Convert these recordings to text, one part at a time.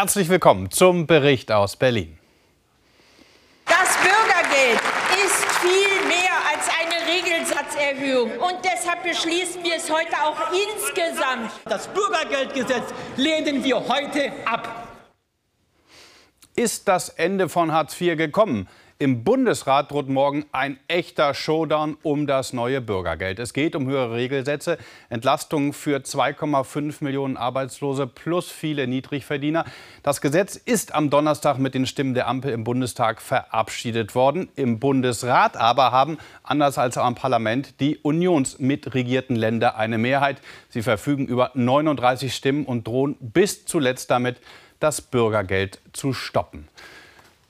Herzlich willkommen zum Bericht aus Berlin. Das Bürgergeld ist viel mehr als eine Regelsatzerhöhung. Und deshalb beschließen wir es heute auch insgesamt. Das Bürgergeldgesetz lehnen wir heute ab. Ist das Ende von Hartz IV gekommen? Im Bundesrat droht morgen ein echter Showdown um das neue Bürgergeld. Es geht um höhere Regelsätze, Entlastungen für 2,5 Millionen Arbeitslose plus viele Niedrigverdiener. Das Gesetz ist am Donnerstag mit den Stimmen der Ampel im Bundestag verabschiedet worden. Im Bundesrat aber haben, anders als am Parlament, die unionsmitregierten Länder eine Mehrheit. Sie verfügen über 39 Stimmen und drohen bis zuletzt damit, das Bürgergeld zu stoppen.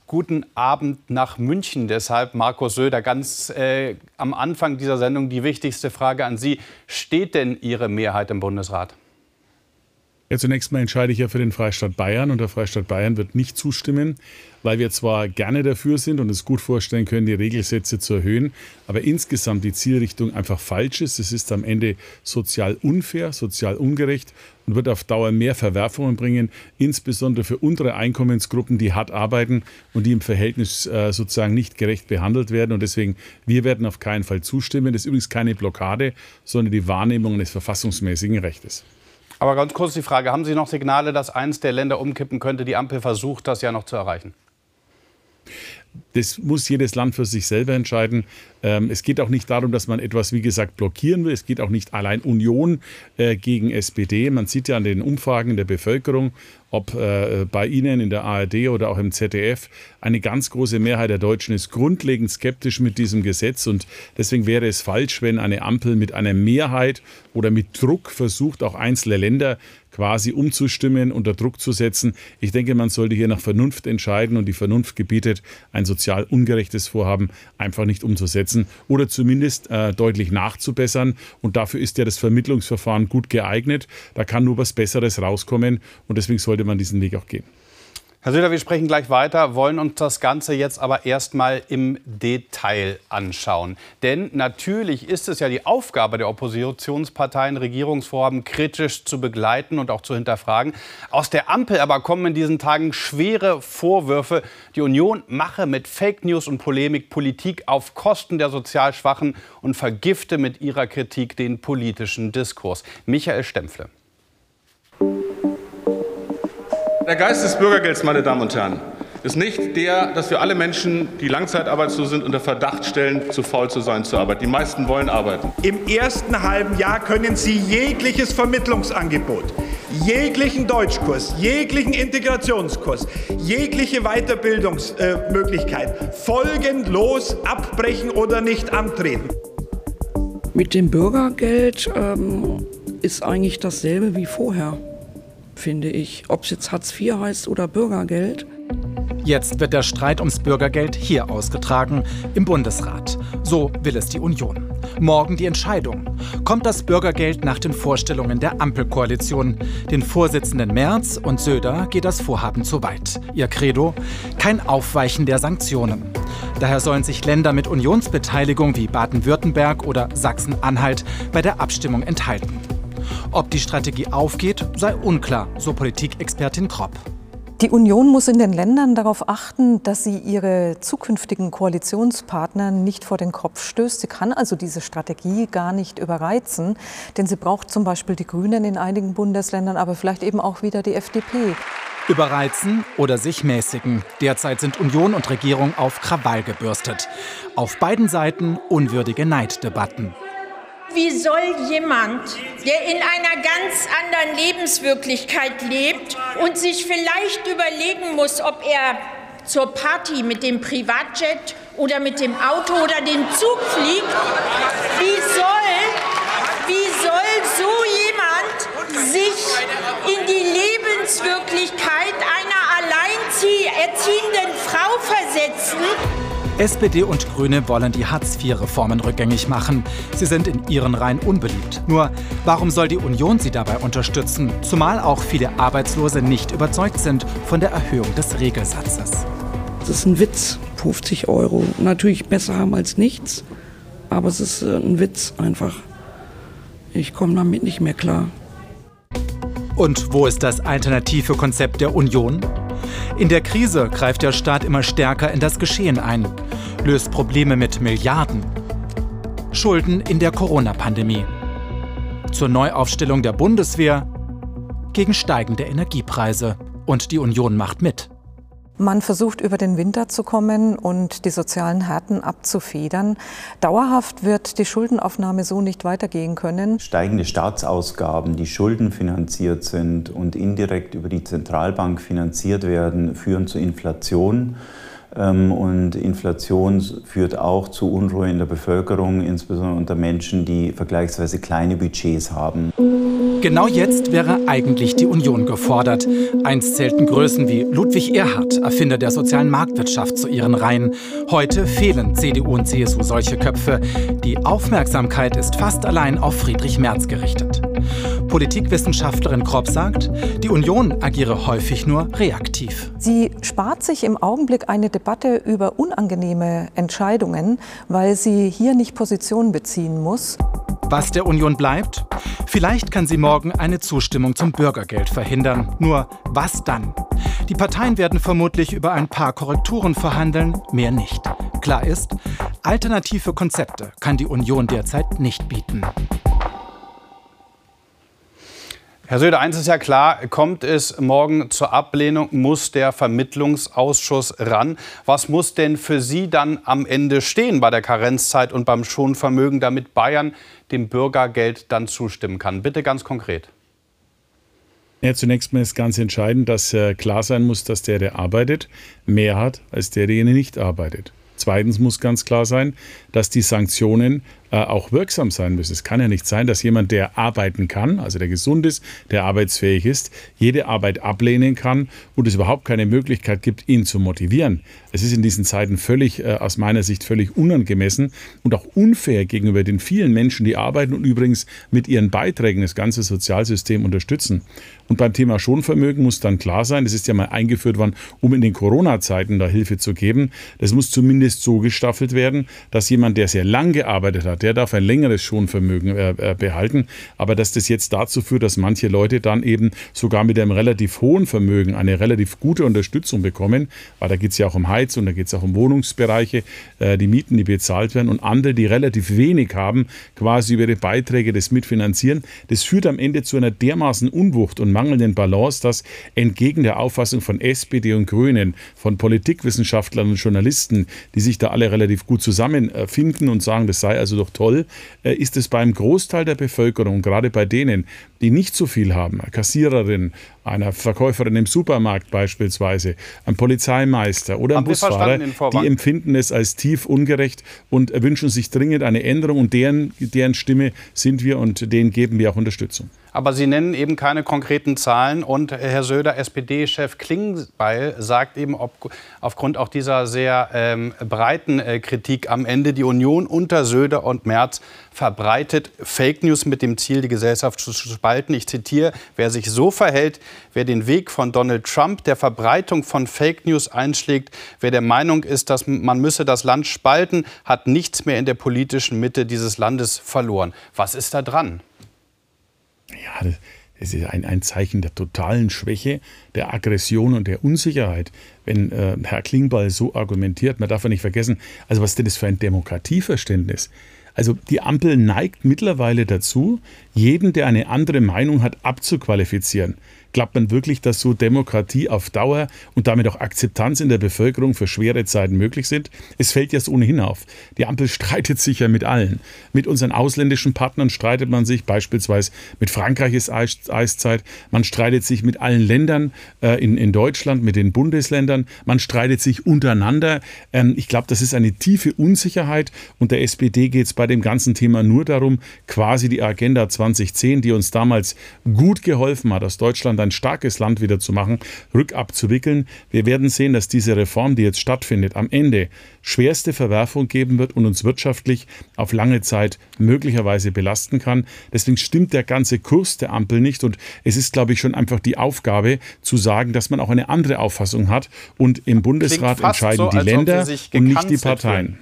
Guten Abend nach München. Deshalb, Markus Söder, ganz äh, am Anfang dieser Sendung die wichtigste Frage an Sie. Steht denn Ihre Mehrheit im Bundesrat? Ja, zunächst mal entscheide ich ja für den Freistaat Bayern und der Freistaat Bayern wird nicht zustimmen weil wir zwar gerne dafür sind und es gut vorstellen können, die Regelsätze zu erhöhen, aber insgesamt die Zielrichtung einfach falsch ist. Es ist am Ende sozial unfair, sozial ungerecht und wird auf Dauer mehr Verwerfungen bringen, insbesondere für untere Einkommensgruppen, die hart arbeiten und die im Verhältnis äh, sozusagen nicht gerecht behandelt werden. Und deswegen, wir werden auf keinen Fall zustimmen. Das ist übrigens keine Blockade, sondern die Wahrnehmung eines verfassungsmäßigen Rechtes. Aber ganz kurz die Frage, haben Sie noch Signale, dass eines der Länder umkippen könnte? Die Ampel versucht das ja noch zu erreichen. Das muss jedes Land für sich selber entscheiden. Ähm, es geht auch nicht darum, dass man etwas, wie gesagt, blockieren will. Es geht auch nicht allein Union äh, gegen SPD. Man sieht ja an den Umfragen der Bevölkerung, ob äh, bei Ihnen in der ARD oder auch im ZDF, eine ganz große Mehrheit der Deutschen ist grundlegend skeptisch mit diesem Gesetz. Und deswegen wäre es falsch, wenn eine Ampel mit einer Mehrheit oder mit Druck versucht, auch einzelne Länder quasi umzustimmen, unter Druck zu setzen. Ich denke, man sollte hier nach Vernunft entscheiden und die Vernunft gebietet, ein sozial ungerechtes Vorhaben einfach nicht umzusetzen oder zumindest äh, deutlich nachzubessern. Und dafür ist ja das Vermittlungsverfahren gut geeignet. Da kann nur was Besseres rauskommen und deswegen sollte man diesen Weg auch gehen. Herr Söder, wir sprechen gleich weiter, wollen uns das Ganze jetzt aber erstmal im Detail anschauen. Denn natürlich ist es ja die Aufgabe der Oppositionsparteien, Regierungsvorhaben kritisch zu begleiten und auch zu hinterfragen. Aus der Ampel aber kommen in diesen Tagen schwere Vorwürfe, die Union mache mit Fake News und Polemik Politik auf Kosten der sozial Schwachen und vergifte mit ihrer Kritik den politischen Diskurs. Michael Stempfle. Der Geist des Bürgergelds, meine Damen und Herren, ist nicht der, dass wir alle Menschen, die langzeitarbeitslos sind, unter Verdacht stellen, zu faul zu sein zur Arbeit. Die meisten wollen arbeiten. Im ersten halben Jahr können Sie jegliches Vermittlungsangebot, jeglichen Deutschkurs, jeglichen Integrationskurs, jegliche Weiterbildungsmöglichkeit folgenlos abbrechen oder nicht antreten. Mit dem Bürgergeld ähm, ist eigentlich dasselbe wie vorher finde ich. Ob es jetzt Hartz IV heißt oder Bürgergeld. Jetzt wird der Streit ums Bürgergeld hier ausgetragen, im Bundesrat. So will es die Union. Morgen die Entscheidung. Kommt das Bürgergeld nach den Vorstellungen der Ampelkoalition? Den Vorsitzenden Merz und Söder geht das Vorhaben zu weit. Ihr Credo? Kein Aufweichen der Sanktionen. Daher sollen sich Länder mit Unionsbeteiligung wie Baden-Württemberg oder Sachsen-Anhalt bei der Abstimmung enthalten. Ob die Strategie aufgeht, sei unklar, so Politikexpertin Kropp. Die Union muss in den Ländern darauf achten, dass sie ihre zukünftigen Koalitionspartner nicht vor den Kopf stößt. Sie kann also diese Strategie gar nicht überreizen, denn sie braucht zum Beispiel die Grünen in einigen Bundesländern, aber vielleicht eben auch wieder die FDP. Überreizen oder sich mäßigen. Derzeit sind Union und Regierung auf Krawall gebürstet. Auf beiden Seiten unwürdige Neiddebatten. Wie soll jemand, der in einer ganz anderen Lebenswirklichkeit lebt und sich vielleicht überlegen muss, ob er zur Party mit dem Privatjet oder mit dem Auto oder dem Zug fliegt, wie soll, wie soll so jemand sich in die Lebenswirklichkeit einer alleinerziehenden Frau versetzen? SPD und Grüne wollen die Hartz-IV-Reformen rückgängig machen. Sie sind in ihren Reihen unbeliebt. Nur, warum soll die Union sie dabei unterstützen? Zumal auch viele Arbeitslose nicht überzeugt sind von der Erhöhung des Regelsatzes. Das ist ein Witz, 50 Euro. Natürlich besser haben als nichts, aber es ist äh, ein Witz einfach. Ich komme damit nicht mehr klar. Und wo ist das alternative Konzept der Union? In der Krise greift der Staat immer stärker in das Geschehen ein, löst Probleme mit Milliarden. Schulden in der Corona-Pandemie. Zur Neuaufstellung der Bundeswehr gegen steigende Energiepreise. Und die Union macht mit. Man versucht über den Winter zu kommen und die sozialen Härten abzufedern. Dauerhaft wird die Schuldenaufnahme so nicht weitergehen können. Steigende Staatsausgaben, die schuldenfinanziert sind und indirekt über die Zentralbank finanziert werden, führen zu Inflation. Ähm, und Inflation führt auch zu Unruhe in der Bevölkerung, insbesondere unter Menschen, die vergleichsweise kleine Budgets haben. Genau jetzt wäre eigentlich die Union gefordert. Einst zählten Größen wie Ludwig Erhard, Erfinder der sozialen Marktwirtschaft, zu ihren Reihen. Heute fehlen CDU und CSU solche Köpfe. Die Aufmerksamkeit ist fast allein auf Friedrich Merz gerichtet. Politikwissenschaftlerin Kropp sagt, die Union agiere häufig nur reaktiv. Sie spart sich im Augenblick eine Debatte über unangenehme Entscheidungen, weil sie hier nicht Position beziehen muss. Was der Union bleibt? Vielleicht kann sie morgen eine Zustimmung zum Bürgergeld verhindern. Nur was dann? Die Parteien werden vermutlich über ein paar Korrekturen verhandeln, mehr nicht. Klar ist, alternative Konzepte kann die Union derzeit nicht bieten. Herr Söder, eins ist ja klar, kommt es morgen zur Ablehnung, muss der Vermittlungsausschuss ran. Was muss denn für Sie dann am Ende stehen bei der Karenzzeit und beim Schonvermögen, damit Bayern dem Bürgergeld dann zustimmen kann? Bitte ganz konkret. Ja, zunächst mal ist ganz entscheidend, dass äh, klar sein muss, dass der, der arbeitet, mehr hat als der, der nicht arbeitet. Zweitens muss ganz klar sein, dass die Sanktionen äh, auch wirksam sein müssen. Es kann ja nicht sein, dass jemand, der arbeiten kann, also der gesund ist, der arbeitsfähig ist, jede Arbeit ablehnen kann und es überhaupt keine Möglichkeit gibt, ihn zu motivieren. Es ist in diesen Zeiten völlig, äh, aus meiner Sicht, völlig unangemessen und auch unfair gegenüber den vielen Menschen, die arbeiten und übrigens mit ihren Beiträgen das ganze Sozialsystem unterstützen. Und beim Thema Schonvermögen muss dann klar sein, das ist ja mal eingeführt worden, um in den Corona-Zeiten da Hilfe zu geben. Das muss zumindest so gestaffelt werden, dass jemand, der sehr lang gearbeitet hat, der darf ein längeres Schonvermögen äh, äh, behalten. Aber dass das jetzt dazu führt, dass manche Leute dann eben sogar mit einem relativ hohen Vermögen eine relativ gute Unterstützung bekommen, weil da geht es ja auch um Heiz und da geht es auch um Wohnungsbereiche, äh, die Mieten, die bezahlt werden und andere, die relativ wenig haben, quasi über ihre Beiträge das mitfinanzieren. Das führt am Ende zu einer dermaßen Unwucht und mangelnden Balance, dass entgegen der Auffassung von SPD und Grünen, von Politikwissenschaftlern und Journalisten, die sich da alle relativ gut zusammenfinden und sagen, das sei also doch toll, äh, ist es beim Großteil der Bevölkerung, gerade bei denen, die nicht so viel haben, eine Kassiererin, einer Verkäuferin im Supermarkt beispielsweise, ein Polizeimeister oder ein Busfahrer, die empfinden es als tief ungerecht und wünschen sich dringend eine Änderung und deren, deren Stimme sind wir und denen geben wir auch Unterstützung. Aber Sie nennen eben keine konkreten Zahlen. Und Herr Söder, SPD-Chef Klingbeil, sagt eben ob, aufgrund auch dieser sehr ähm, breiten äh, Kritik am Ende, die Union unter Söder und Merz verbreitet Fake News mit dem Ziel, die Gesellschaft zu spalten. Ich zitiere, wer sich so verhält, wer den Weg von Donald Trump der Verbreitung von Fake News einschlägt, wer der Meinung ist, dass man müsse das Land spalten, hat nichts mehr in der politischen Mitte dieses Landes verloren. Was ist da dran? Ja, das ist ein, ein Zeichen der totalen Schwäche, der Aggression und der Unsicherheit, wenn äh, Herr Klingbeil so argumentiert. Man darf ja nicht vergessen, also was ist denn das für ein Demokratieverständnis? Also die Ampel neigt mittlerweile dazu, jeden, der eine andere Meinung hat, abzuqualifizieren. Glaubt man wirklich, dass so Demokratie auf Dauer und damit auch Akzeptanz in der Bevölkerung für schwere Zeiten möglich sind? Es fällt jetzt ohnehin auf. Die Ampel streitet sich ja mit allen. Mit unseren ausländischen Partnern streitet man sich, beispielsweise mit Frankreich ist Eiszeit. Man streitet sich mit allen Ländern äh, in, in Deutschland, mit den Bundesländern. Man streitet sich untereinander. Ähm, ich glaube, das ist eine tiefe Unsicherheit und der SPD geht es bei dem ganzen Thema nur darum, quasi die Agenda 2010, die uns damals gut geholfen hat, aus Deutschland Deutschland ein starkes Land wieder zu machen, rückabzuwickeln. Wir werden sehen, dass diese Reform, die jetzt stattfindet, am Ende schwerste Verwerfung geben wird und uns wirtschaftlich auf lange Zeit möglicherweise belasten kann. Deswegen stimmt der ganze Kurs der Ampel nicht und es ist, glaube ich, schon einfach die Aufgabe zu sagen, dass man auch eine andere Auffassung hat und im Bundesrat entscheiden so, die Länder und nicht die Parteien.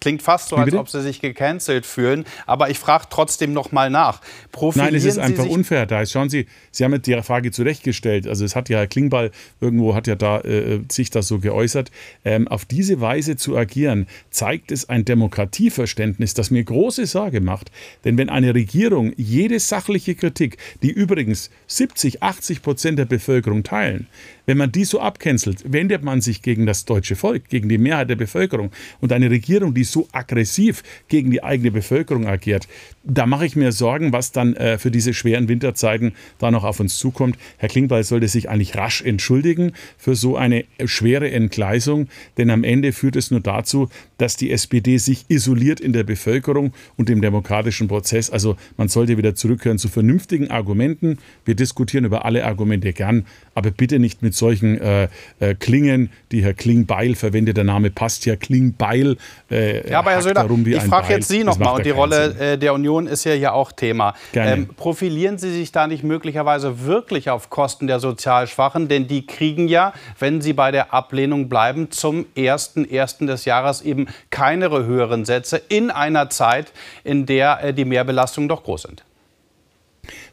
Klingt fast so, als ob Sie sich gecancelt fühlen. Aber ich frage trotzdem noch mal nach. Profilieren Nein, es ist einfach unfair. Da ist, schauen Sie, Sie haben die Frage zurechtgestellt. Also es hat ja Herr Klingbeil irgendwo hat ja da äh, sich das so geäußert. Ähm, auf diese Weise zu agieren, zeigt es ein Demokratieverständnis, das mir große Sorge macht. Denn wenn eine Regierung jede sachliche Kritik, die übrigens 70, 80 Prozent der Bevölkerung teilen, wenn man die so abcancelt, wendet man sich gegen das deutsche Volk, gegen die Mehrheit der Bevölkerung. Und eine Regierung, die so aggressiv gegen die eigene Bevölkerung agiert, da mache ich mir Sorgen, was dann äh, für diese schweren Winterzeiten da noch auf uns zukommt. Herr Klingbeil sollte sich eigentlich rasch entschuldigen für so eine schwere Entgleisung, denn am Ende führt es nur dazu, dass die SPD sich isoliert in der Bevölkerung und im demokratischen Prozess. Also man sollte wieder zurückkehren zu vernünftigen Argumenten. Wir diskutieren über alle Argumente gern, aber bitte nicht mit solchen äh, äh, Klingen, die Herr Klingbeil verwendet. Der Name passt ja, Klingbeil. Äh, ja, aber Herr Söder, ich frage jetzt Sie nochmal und die Rolle Sinn. Äh, der Union ist ja hier auch Thema. Ähm, profilieren Sie sich da nicht möglicherweise wirklich auf Kosten der sozial Schwachen? Denn die kriegen ja, wenn sie bei der Ablehnung bleiben, zum 1.1. des Jahres eben keine höheren Sätze in einer Zeit, in der äh, die Mehrbelastungen doch groß sind.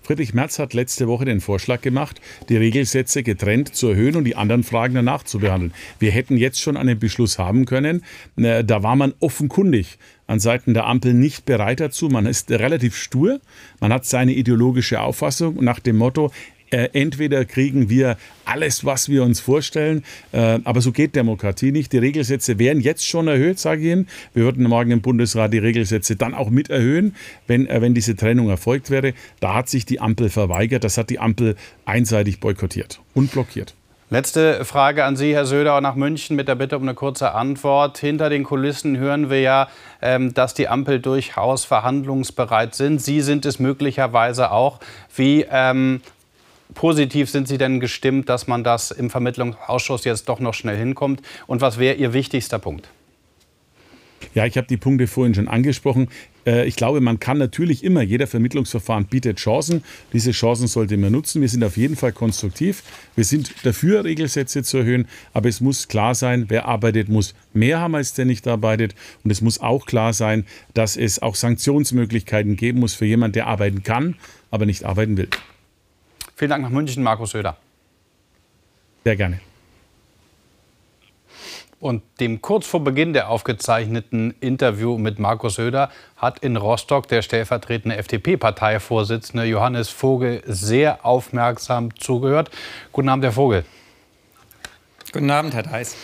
Friedrich Merz hat letzte Woche den Vorschlag gemacht, die Regelsätze getrennt zu erhöhen und die anderen Fragen danach zu behandeln. Wir hätten jetzt schon einen Beschluss haben können. Äh, da war man offenkundig an Seiten der Ampel nicht bereit dazu. Man ist relativ stur. Man hat seine ideologische Auffassung nach dem Motto, äh, entweder kriegen wir alles, was wir uns vorstellen, äh, aber so geht Demokratie nicht. Die Regelsätze wären jetzt schon erhöht, sage ich Ihnen. Wir würden morgen im Bundesrat die Regelsätze dann auch mit erhöhen, wenn, äh, wenn diese Trennung erfolgt wäre. Da hat sich die Ampel verweigert. Das hat die Ampel einseitig boykottiert und blockiert. Letzte Frage an Sie, Herr Söder, nach München mit der Bitte um eine kurze Antwort. Hinter den Kulissen hören wir ja, ähm, dass die Ampel durchaus verhandlungsbereit sind. Sie sind es möglicherweise auch. Wie ähm, positiv sind Sie denn gestimmt, dass man das im Vermittlungsausschuss jetzt doch noch schnell hinkommt? Und was wäre Ihr wichtigster Punkt? Ja, ich habe die Punkte vorhin schon angesprochen. Äh, ich glaube, man kann natürlich immer, jeder Vermittlungsverfahren bietet Chancen. Diese Chancen sollte man nutzen. Wir sind auf jeden Fall konstruktiv. Wir sind dafür, Regelsätze zu erhöhen. Aber es muss klar sein, wer arbeitet, muss mehr haben, als der nicht arbeitet. Und es muss auch klar sein, dass es auch Sanktionsmöglichkeiten geben muss für jemanden, der arbeiten kann, aber nicht arbeiten will. Vielen Dank nach München, Markus Söder. Sehr gerne. Und dem kurz vor Beginn der aufgezeichneten Interview mit Markus Söder hat in Rostock der stellvertretende FDP-Parteivorsitzende Johannes Vogel sehr aufmerksam zugehört. Guten Abend, Herr Vogel. Guten Abend, Herr Theis.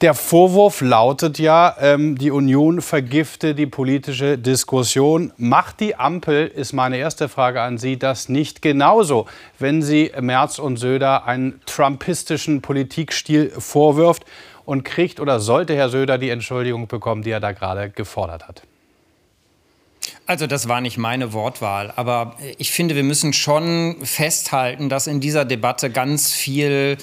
Der Vorwurf lautet ja, ähm, die Union vergifte die politische Diskussion. Macht die Ampel, ist meine erste Frage an Sie, das nicht genauso, wenn sie Merz und Söder einen trumpistischen Politikstil vorwirft und kriegt oder sollte Herr Söder die Entschuldigung bekommen, die er da gerade gefordert hat? Also das war nicht meine Wortwahl, aber ich finde, wir müssen schon festhalten, dass in dieser Debatte ganz viel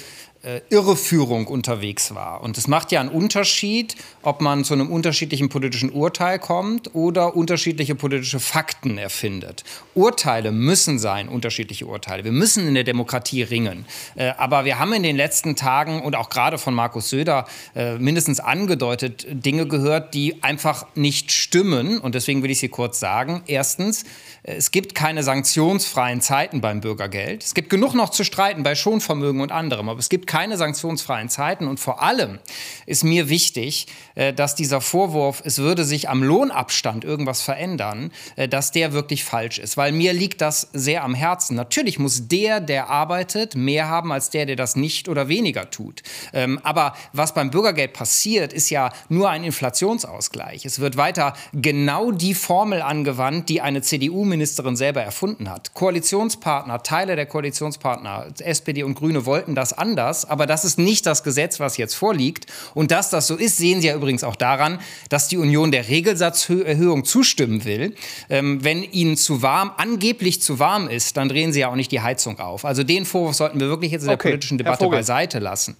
äh, Irreführung unterwegs war. Und es macht ja einen Unterschied, ob man zu einem unterschiedlichen politischen Urteil kommt oder unterschiedliche politische Fakten erfindet. Urteile müssen sein, unterschiedliche Urteile. Wir müssen in der Demokratie ringen. Äh, aber wir haben in den letzten Tagen und auch gerade von Markus Söder äh, mindestens angedeutet Dinge gehört, die einfach nicht stimmen. Und deswegen will ich sie kurz sagen. Erstens, es gibt keine sanktionsfreien Zeiten beim Bürgergeld. Es gibt genug noch zu streiten bei Schonvermögen und anderem, aber es gibt keine sanktionsfreien Zeiten. Und vor allem ist mir wichtig, dass dieser Vorwurf, es würde sich am Lohnabstand irgendwas verändern, äh, dass der wirklich falsch ist. Weil mir liegt das sehr am Herzen. Natürlich muss der, der arbeitet, mehr haben als der, der das nicht oder weniger tut. Ähm, aber was beim Bürgergeld passiert, ist ja nur ein Inflationsausgleich. Es wird weiter genau die Formel angewandt, die eine CDU-Ministerin selber erfunden hat. Koalitionspartner, Teile der Koalitionspartner, SPD und Grüne wollten das anders aber das ist nicht das Gesetz, was jetzt vorliegt. Und dass das so ist, sehen Sie ja übrigens auch daran, dass die Union der Regelsatzerhöhung zustimmen will. Ähm, wenn Ihnen zu warm, angeblich zu warm ist, dann drehen Sie ja auch nicht die Heizung auf. Also den Vorwurf sollten wir wirklich jetzt in der okay. politischen Debatte beiseite lassen.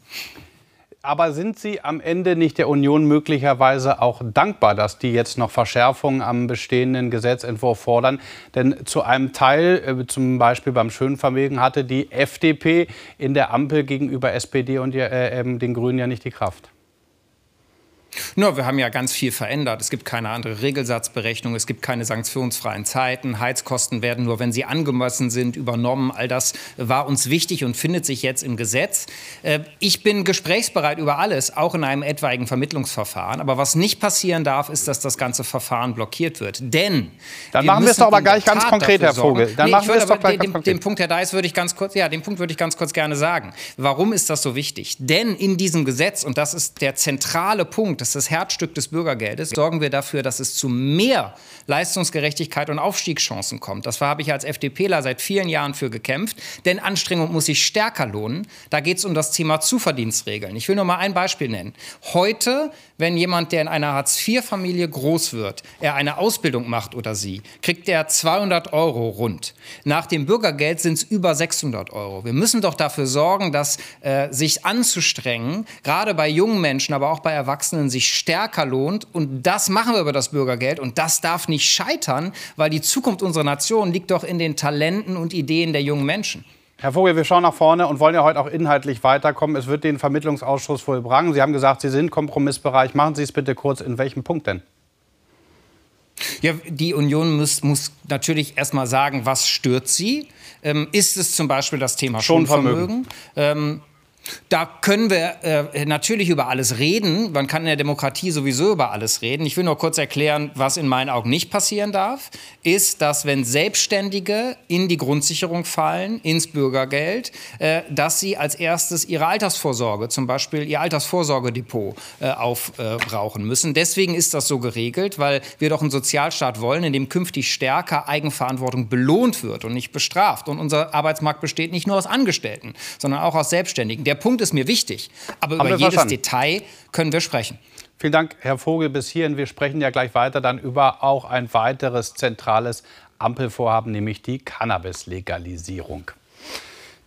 Aber sind Sie am Ende nicht der Union möglicherweise auch dankbar, dass die jetzt noch Verschärfungen am bestehenden Gesetzentwurf fordern? Denn zu einem Teil, äh, zum Beispiel beim Schönvermögen, hatte die FDP in der Ampel gegenüber SPD und äh, ähm, den Grünen ja nicht die Kraft. Nur, wir haben ja ganz viel verändert. Es gibt keine andere Regelsatzberechnung, es gibt keine sanktionsfreien Zeiten. Heizkosten werden nur, wenn sie angemessen sind, übernommen. All das war uns wichtig und findet sich jetzt im Gesetz. Äh, ich bin gesprächsbereit über alles, auch in einem etwaigen Vermittlungsverfahren. Aber was nicht passieren darf, ist, dass das ganze Verfahren blockiert wird. Denn dann wir machen wir es doch aber gleich ganz konkret, Herr Vogel. Dann nee, machen wir es doch gleich den, ganz den Punkt, Herr Deis, würde ich ganz kurz, ja, den Punkt würde ich ganz kurz gerne sagen. Warum ist das so wichtig? Denn in diesem Gesetz und das ist der zentrale Punkt, das ist das Herzstück des Bürgergeldes, sorgen wir dafür, dass es zu mehr Leistungsgerechtigkeit und Aufstiegschancen kommt. Das habe ich als FDPler seit vielen Jahren für gekämpft. Denn Anstrengung muss sich stärker lohnen. Da geht es um das Thema Zuverdienstregeln. Ich will nur mal ein Beispiel nennen. Heute, wenn jemand, der in einer Hartz-IV-Familie groß wird, er eine Ausbildung macht oder sie, kriegt er 200 Euro rund. Nach dem Bürgergeld sind es über 600 Euro. Wir müssen doch dafür sorgen, dass äh, sich anzustrengen, gerade bei jungen Menschen, aber auch bei Erwachsenen, sich stärker lohnt. Und das machen wir über das Bürgergeld. Und das darf nicht scheitern, weil die Zukunft unserer Nation liegt doch in den Talenten und Ideen der jungen Menschen. Herr Vogel, wir schauen nach vorne und wollen ja heute auch inhaltlich weiterkommen. Es wird den Vermittlungsausschuss vollbringen. Sie haben gesagt, Sie sind Kompromissbereich. Machen Sie es bitte kurz. In welchem Punkt denn? Ja, die Union muss, muss natürlich erst mal sagen, was stört sie. Ähm, ist es zum Beispiel das Thema Schonvermögen? Ähm, da können wir äh, natürlich über alles reden. Man kann in der Demokratie sowieso über alles reden. Ich will nur kurz erklären, was in meinen Augen nicht passieren darf, ist, dass wenn Selbstständige in die Grundsicherung fallen, ins Bürgergeld, äh, dass sie als erstes ihre Altersvorsorge, zum Beispiel ihr Altersvorsorgedepot, äh, aufbrauchen müssen. Deswegen ist das so geregelt, weil wir doch einen Sozialstaat wollen, in dem künftig stärker Eigenverantwortung belohnt wird und nicht bestraft. Und unser Arbeitsmarkt besteht nicht nur aus Angestellten, sondern auch aus Selbstständigen. Der Punkt ist mir wichtig, aber über jedes verstanden. Detail können wir sprechen. Vielen Dank, Herr Vogel, bis hierhin. Wir sprechen ja gleich weiter dann über auch ein weiteres zentrales Ampelvorhaben, nämlich die Cannabis-Legalisierung.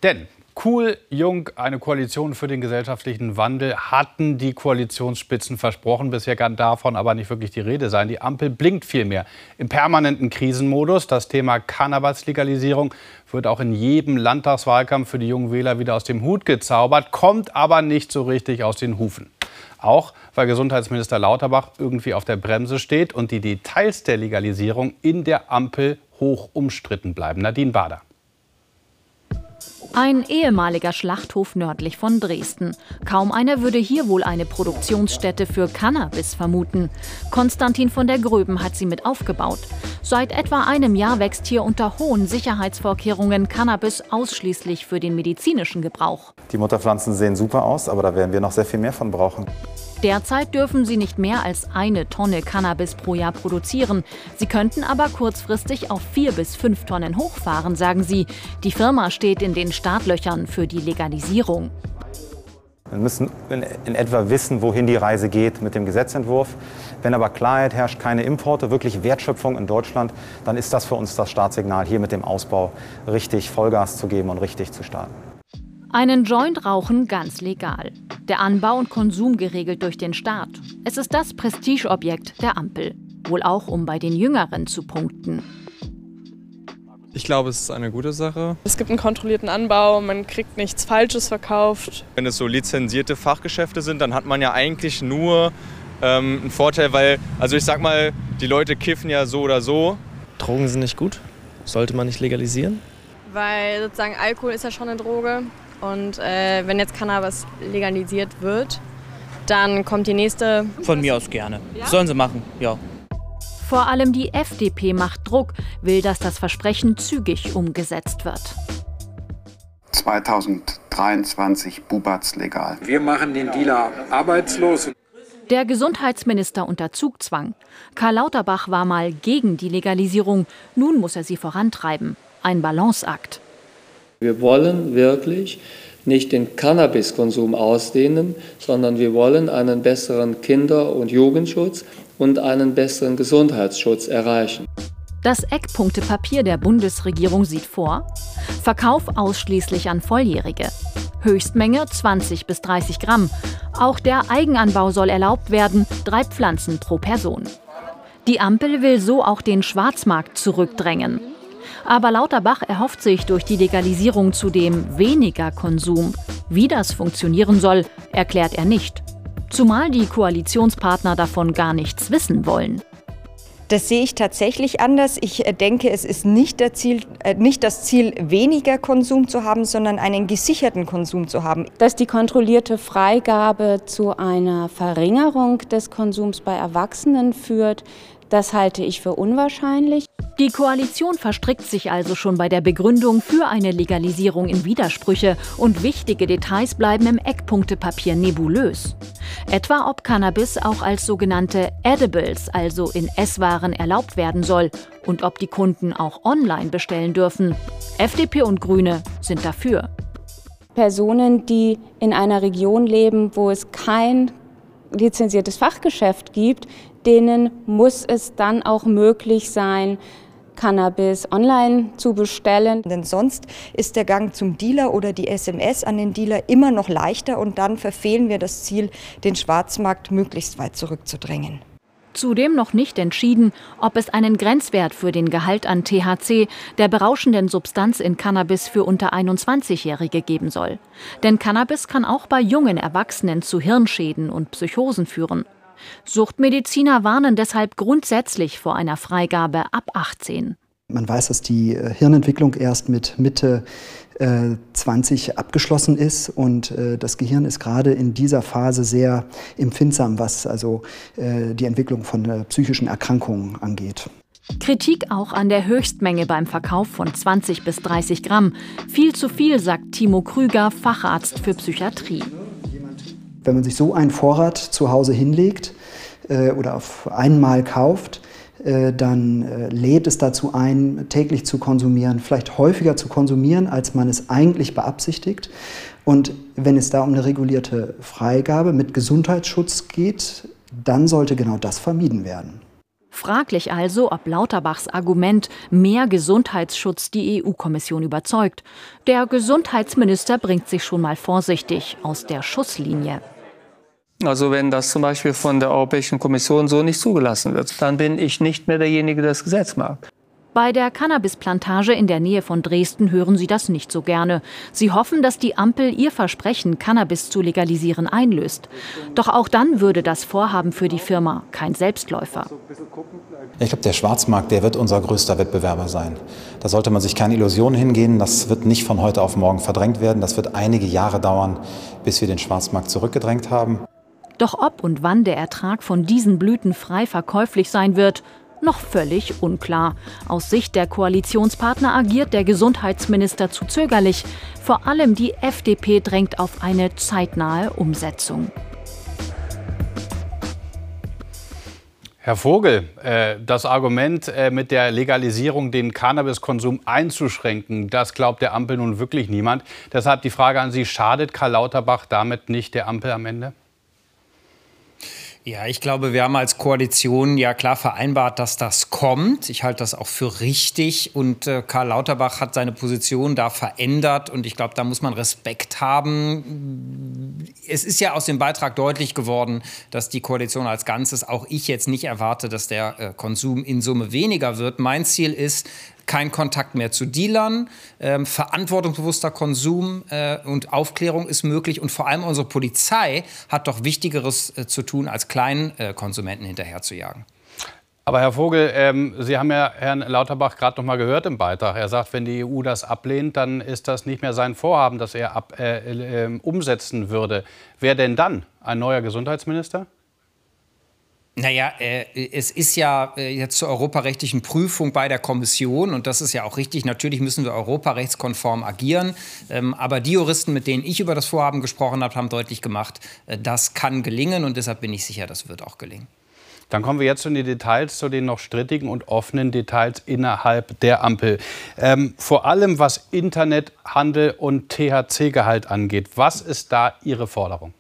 Denn Cool, Jung, eine Koalition für den gesellschaftlichen Wandel hatten die Koalitionsspitzen versprochen. Bisher kann davon aber nicht wirklich die Rede sein. Die Ampel blinkt vielmehr im permanenten Krisenmodus. Das Thema Cannabis-Legalisierung wird auch in jedem Landtagswahlkampf für die jungen Wähler wieder aus dem Hut gezaubert, kommt aber nicht so richtig aus den Hufen. Auch weil Gesundheitsminister Lauterbach irgendwie auf der Bremse steht und die Details der Legalisierung in der Ampel hoch umstritten bleiben. Nadine Bader. Ein ehemaliger Schlachthof nördlich von Dresden. Kaum einer würde hier wohl eine Produktionsstätte für Cannabis vermuten. Konstantin von der Gröben hat sie mit aufgebaut. Seit etwa einem Jahr wächst hier unter hohen Sicherheitsvorkehrungen Cannabis ausschließlich für den medizinischen Gebrauch. Die Mutterpflanzen sehen super aus, aber da werden wir noch sehr viel mehr von brauchen. Derzeit dürfen sie nicht mehr als eine Tonne Cannabis pro Jahr produzieren. Sie könnten aber kurzfristig auf vier bis fünf Tonnen hochfahren, sagen sie. Die Firma steht in den Startlöchern für die Legalisierung. Wir müssen in, etwa wissen, wohin die Reise geht mit dem Gesetzentwurf. Wenn aber Klarheit herrscht, keine Importe, wirklich Wertschöpfung in Deutschland, dann ist das für uns das Startsignal, hier mit dem Ausbau richtig Vollgas zu geben und richtig zu starten. Einen Joint rauchen ganz legal. Der Anbau und Konsum geregelt durch den Staat. Es ist das Prestigeobjekt der Ampel. Wohl auch, um bei den Jüngeren zu punkten. Ich glaube, es ist eine gute Sache. Es gibt einen kontrollierten Anbau, man kriegt nichts Falsches verkauft. Wenn es so lizenzierte Fachgeschäfte sind, dann hat man ja eigentlich nur ähm, einen Vorteil, weil, also ich sag mal, die Leute kiffen ja so oder so. Drogen sind nicht gut. Sollte man nicht legalisieren? Weil sozusagen Alkohol ist ja schon eine Droge. Und äh, wenn jetzt Cannabis legalisiert wird, dann kommt die nächste. Von mir aus gerne. Ja? Sollen sie machen, ja. Vor allem die FDP macht Druck, will, dass das Versprechen zügig umgesetzt wird. 2023 Bubatz legal. Wir machen den Dealer arbeitslos. Der Gesundheitsminister unter Zugzwang. Karl Lauterbach war mal gegen die Legalisierung, nun muss er sie vorantreiben. Ein Balanceakt. Wir wollen wirklich nicht den Cannabiskonsum ausdehnen, sondern wir wollen einen besseren Kinder- und Jugendschutz und einen besseren Gesundheitsschutz erreichen. Das Eckpunktepapier der Bundesregierung sieht vor, Verkauf ausschließlich an Volljährige. Höchstmenge 20 bis 30 Gramm. Auch der Eigenanbau soll erlaubt werden, drei Pflanzen pro Person. Die Ampel will so auch den Schwarzmarkt zurückdrängen. Aber Lauterbach erhofft sich durch die Legalisierung zudem weniger Konsum. Wie das funktionieren soll, erklärt er nicht. Zumal die Koalitionspartner davon gar nichts wissen wollen. Das sehe ich tatsächlich anders. Ich äh, denke, es ist nicht, Ziel, äh, nicht, das Ziel, weniger Konsum zu haben, sondern einen gesicherten Konsum zu haben. Dass die kontrollierte Freigabe zu einer Verringerung des Konsums bei Erwachsenen führt, das halte ich für unwahrscheinlich. Die Koalition verstrickt sich also schon bei der Begründung für eine Legalisierung in Widersprüche und wichtige Details bleiben im Eckpunktepapier nebulös. Etwa ob Cannabis auch als sogenannte Edibles, also in Esswaren, erlaubt werden soll und ob die Kunden auch online bestellen dürfen. FDP und Grüne sind dafür. Personen, die in einer Region leben, wo es kein lizenziertes Fachgeschäft gibt, denen muss es dann auch möglich sein, Cannabis online zu bestellen. Denn sonst ist der Gang zum Dealer oder die SMS an den Dealer immer noch leichter und dann verfehlen wir das Ziel, den Schwarzmarkt möglichst weit zurückzudrängen. Zudem noch nicht entschieden, ob es einen Grenzwert für den Gehalt an THC, der berauschenden Substanz in Cannabis für unter 21-Jährige geben soll. Denn Cannabis kann auch bei jungen Erwachsenen zu Hirnschäden und Psychosen führen. Suchtmediziner warnen deshalb grundsätzlich vor einer Freigabe ab 18. Man weiß, dass die äh, Hirnentwicklung erst mit Mitte äh, 20 abgeschlossen ist und äh, das Gehirn ist gerade in dieser Phase sehr empfindsam, was also äh, die Entwicklung von äh, psychischen Erkrankungen angeht. Kritik auch an der Höchstmenge beim Verkauf von 20 bis 30 Gramm. Viel zu viel, sagt Timo Krüger, Facharzt für Psychiatrie. Wenn man sich so einen Vorrat zu Hause hinlegt äh, oder auf einmal kauft, äh, dann äh, lädt es dazu ein, täglich zu konsumieren, vielleicht häufiger zu konsumieren, als man es eigentlich beabsichtigt. Und wenn es da um eine regulierte Freigabe mit Gesundheitsschutz geht, dann sollte genau das vermieden werden. Fraglich also, ob Lauterbachs Argument mehr Gesundheitsschutz die EU-Kommission überzeugt. Der Gesundheitsminister bringt sich schon mal vorsichtig aus der Schusslinie. Also wenn das zum Beispiel von der Europäischen Kommission so nicht zugelassen wird, dann bin ich nicht mehr derjenige, der das Gesetz mag. Bei der Cannabisplantage in der Nähe von Dresden hören sie das nicht so gerne. Sie hoffen, dass die Ampel ihr Versprechen, Cannabis zu legalisieren, einlöst. Doch auch dann würde das Vorhaben für die Firma kein Selbstläufer. Ich glaube, der Schwarzmarkt, der wird unser größter Wettbewerber sein. Da sollte man sich keine Illusionen hingehen. Das wird nicht von heute auf morgen verdrängt werden. Das wird einige Jahre dauern, bis wir den Schwarzmarkt zurückgedrängt haben. Doch ob und wann der Ertrag von diesen Blüten frei verkäuflich sein wird, noch völlig unklar. Aus Sicht der Koalitionspartner agiert der Gesundheitsminister zu zögerlich. Vor allem die FDP drängt auf eine zeitnahe Umsetzung. Herr Vogel, äh, das Argument äh, mit der Legalisierung, den Cannabiskonsum einzuschränken, das glaubt der Ampel nun wirklich niemand. Deshalb die Frage an Sie, schadet Karl Lauterbach damit nicht der Ampel am Ende? Ja, ich glaube, wir haben als Koalition ja klar vereinbart, dass das kommt. Ich halte das auch für richtig. Und äh, Karl Lauterbach hat seine Position da verändert. Und ich glaube, da muss man Respekt haben. Es ist ja aus dem Beitrag deutlich geworden, dass die Koalition als Ganzes, auch ich jetzt nicht erwarte, dass der äh, Konsum in Summe weniger wird. Mein Ziel ist, kein Kontakt mehr zu Dealern, ähm, verantwortungsbewusster Konsum äh, und Aufklärung ist möglich und vor allem unsere Polizei hat doch Wichtigeres äh, zu tun, als kleinen äh, Konsumenten hinterherzujagen. Aber Herr Vogel, ähm, Sie haben ja Herrn Lauterbach gerade noch mal gehört im Beitrag. Er sagt, wenn die EU das ablehnt, dann ist das nicht mehr sein Vorhaben, das er ab, äh, äh, umsetzen würde. Wer denn dann? Ein neuer Gesundheitsminister? Naja, äh, es ist ja äh, jetzt zur europarechtlichen Prüfung bei der Kommission und das ist ja auch richtig. Natürlich müssen wir europarechtskonform agieren. Ähm, aber die Juristen, mit denen ich über das Vorhaben gesprochen habe, haben deutlich gemacht, äh, das kann gelingen und deshalb bin ich sicher, das wird auch gelingen. Dann kommen wir jetzt in die Details, zu den noch strittigen und offenen Details innerhalb der Ampel. Ähm, vor allem was Internethandel und THC-Gehalt angeht. Was ist da Ihre Forderung?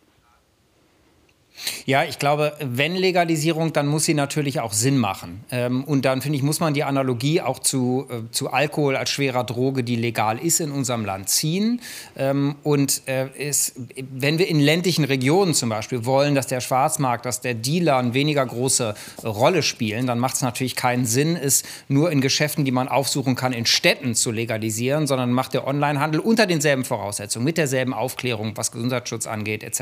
Ja, ich glaube, wenn Legalisierung, dann muss sie natürlich auch Sinn machen. Ähm, und dann, finde ich, muss man die Analogie auch zu, äh, zu Alkohol als schwerer Droge, die legal ist in unserem Land, ziehen. Ähm, und äh, es, wenn wir in ländlichen Regionen zum Beispiel wollen, dass der Schwarzmarkt, dass der Dealer eine weniger große Rolle spielen, dann macht es natürlich keinen Sinn, es nur in Geschäften, die man aufsuchen kann, in Städten zu legalisieren, sondern macht der Onlinehandel unter denselben Voraussetzungen, mit derselben Aufklärung, was Gesundheitsschutz angeht, etc.,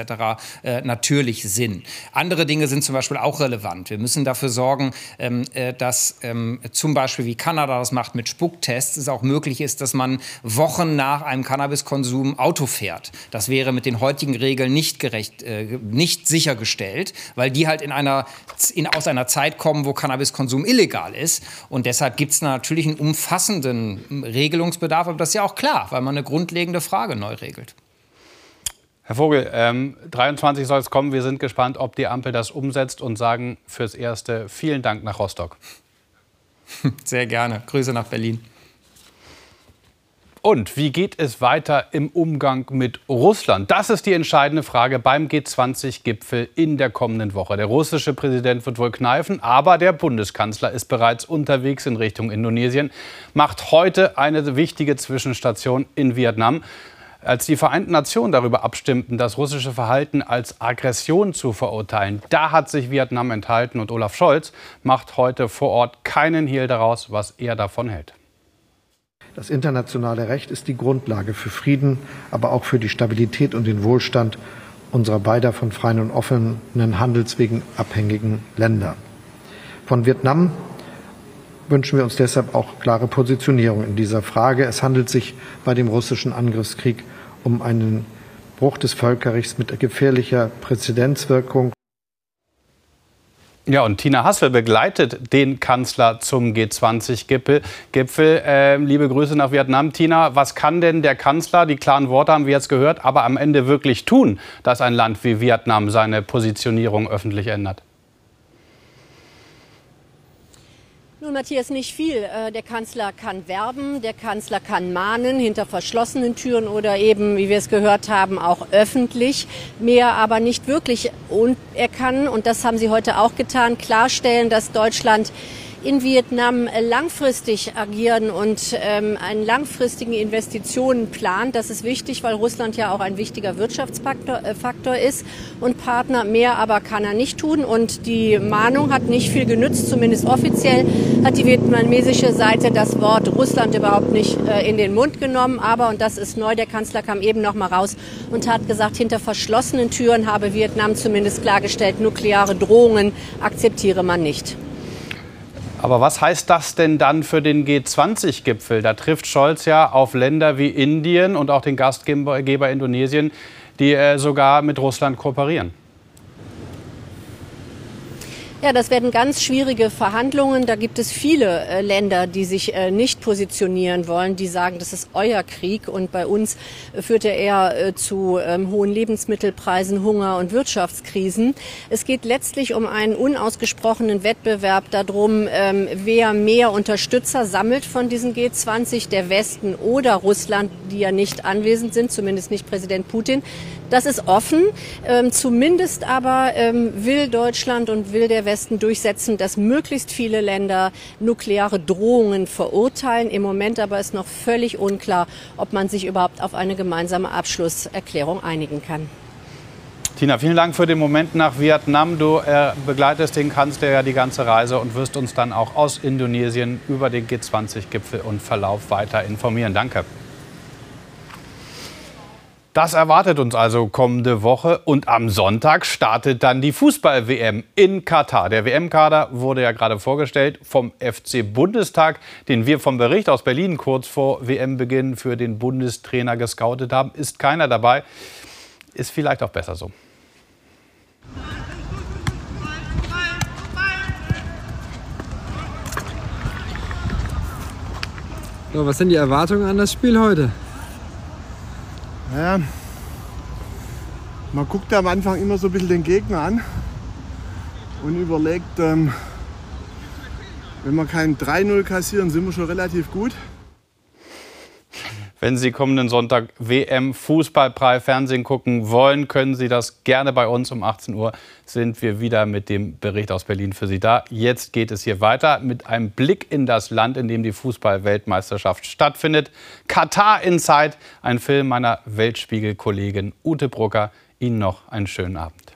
äh, natürlich Sinn. Sinn. Andere Dinge sind zum Beispiel auch relevant. Wir müssen dafür sorgen, ähm, äh, dass ähm, zum Beispiel wie Kanada das macht mit Spucktests, es auch möglich ist, dass man Wochen nach einem Cannabiskonsum Auto fährt. Das wäre mit den heutigen Regeln nicht gerecht, äh, nicht sichergestellt, weil die halt in einer, in, aus einer Zeit kommen, wo Cannabiskonsum illegal ist. Und deshalb gibt es natürlich einen umfassenden Regelungsbedarf, aber das ist ja auch klar, weil man eine grundlegende Frage neu regelt. Herr Vogel, ähm, 23 soll es kommen. Wir sind gespannt, ob die Ampel das umsetzt und sagen fürs Erste vielen Dank nach Rostock. Sehr gerne. Grüße nach Berlin. Und wie geht es weiter im Umgang mit Russland? Das ist die entscheidende Frage beim G20-Gipfel in der kommenden Woche. Der russische Präsident wird wohl kneifen, aber der Bundeskanzler ist bereits unterwegs in Richtung Indonesien, macht heute eine wichtige Zwischenstation in Vietnam. Als die Vereinten Nationen darüber abstimmten, das russische Verhalten als Aggression zu verurteilen, da hat sich Vietnam enthalten und Olaf Scholz macht heute vor Ort keinen Hehl daraus, was er davon hält. Das internationale Recht ist die Grundlage für Frieden, aber auch für die Stabilität und den Wohlstand unserer beider von freien und offenen Handelswegen abhängigen Länder. Von Vietnam wünschen wir uns deshalb auch klare Positionierung in dieser Frage. Es handelt sich bei dem russischen Angriffskrieg um einen Bruch des Völkerrechts mit gefährlicher Präzedenzwirkung. Ja, und Tina Hassel begleitet den Kanzler zum G20-Gipfel. Gipfel, äh, liebe Grüße nach Vietnam. Tina, was kann denn der Kanzler, die klaren Worte haben wir jetzt gehört, aber am Ende wirklich tun, dass ein Land wie Vietnam seine Positionierung öffentlich ändert? Nun, Matthias, nicht viel. Äh, der Kanzler kann werben, der Kanzler kann mahnen hinter verschlossenen Türen oder eben, wie wir es gehört haben, auch öffentlich. Mehr aber nicht wirklich. Und er kann, und das haben Sie heute auch getan, klarstellen, dass Deutschland in Vietnam langfristig agieren und ähm, einen langfristigen Investitionen plant. Das ist wichtig, weil Russland ja auch ein wichtiger Wirtschaftsfaktor äh, Faktor ist und Partner. Mehr aber kann er nicht tun. Und die Mahnung hat nicht viel genützt, zumindest offiziell hat die vietnamesische Seite das Wort Russland überhaupt nicht äh, in den Mund genommen. Aber, und das ist neu, der Kanzler kam eben noch mal raus und hat gesagt, hinter verschlossenen Türen habe Vietnam zumindest klargestellt, nukleare Drohungen akzeptiere man nicht. Aber was heißt das denn dann für den G20-Gipfel? Da trifft Scholz ja auf Länder wie Indien und auch den Gastgeber Indonesien, die äh, sogar mit Russland kooperieren. Ja, das werden ganz schwierige Verhandlungen. Da gibt es viele äh, Länder, die sich äh, nicht positionieren wollen, die sagen, das ist euer Krieg. Und bei uns äh, führt er eher äh, zu ähm, hohen Lebensmittelpreisen, Hunger und Wirtschaftskrisen. Es geht letztlich um einen unausgesprochenen Wettbewerb darum, ähm, wer mehr Unterstützer sammelt von diesen G20, der Westen oder Russland, die ja nicht anwesend sind, zumindest nicht Präsident Putin. Das ist offen. Ähm, zumindest aber ähm, will Deutschland und will der Westen durchsetzen, dass möglichst viele Länder nukleare Drohungen verurteilen. Im Moment aber ist noch völlig unklar, ob man sich überhaupt auf eine gemeinsame Abschlusserklärung einigen kann. Tina, vielen Dank für den Moment nach Vietnam. Du äh, begleitest den Kanzler ja die ganze Reise und wirst uns dann auch aus Indonesien über den G20-Gipfel und Verlauf weiter informieren. Danke. Das erwartet uns also kommende Woche und am Sonntag startet dann die Fußball-WM in Katar. Der WM-Kader wurde ja gerade vorgestellt vom FC Bundestag, den wir vom Bericht aus Berlin kurz vor WM-Beginn für den Bundestrainer gescoutet haben. Ist keiner dabei. Ist vielleicht auch besser so. So, was sind die Erwartungen an das Spiel heute? Naja, man guckt am Anfang immer so ein bisschen den Gegner an und überlegt, ähm, wenn wir kein 3-0 kassieren, sind wir schon relativ gut. Wenn Sie kommenden Sonntag WM Fußballpreis Fernsehen gucken wollen, können Sie das gerne bei uns. Um 18 Uhr sind wir wieder mit dem Bericht aus Berlin für Sie da. Jetzt geht es hier weiter mit einem Blick in das Land, in dem die Fußball-Weltmeisterschaft stattfindet. Katar Inside, ein Film meiner Weltspiegel-Kollegin Ute Brucker. Ihnen noch einen schönen Abend.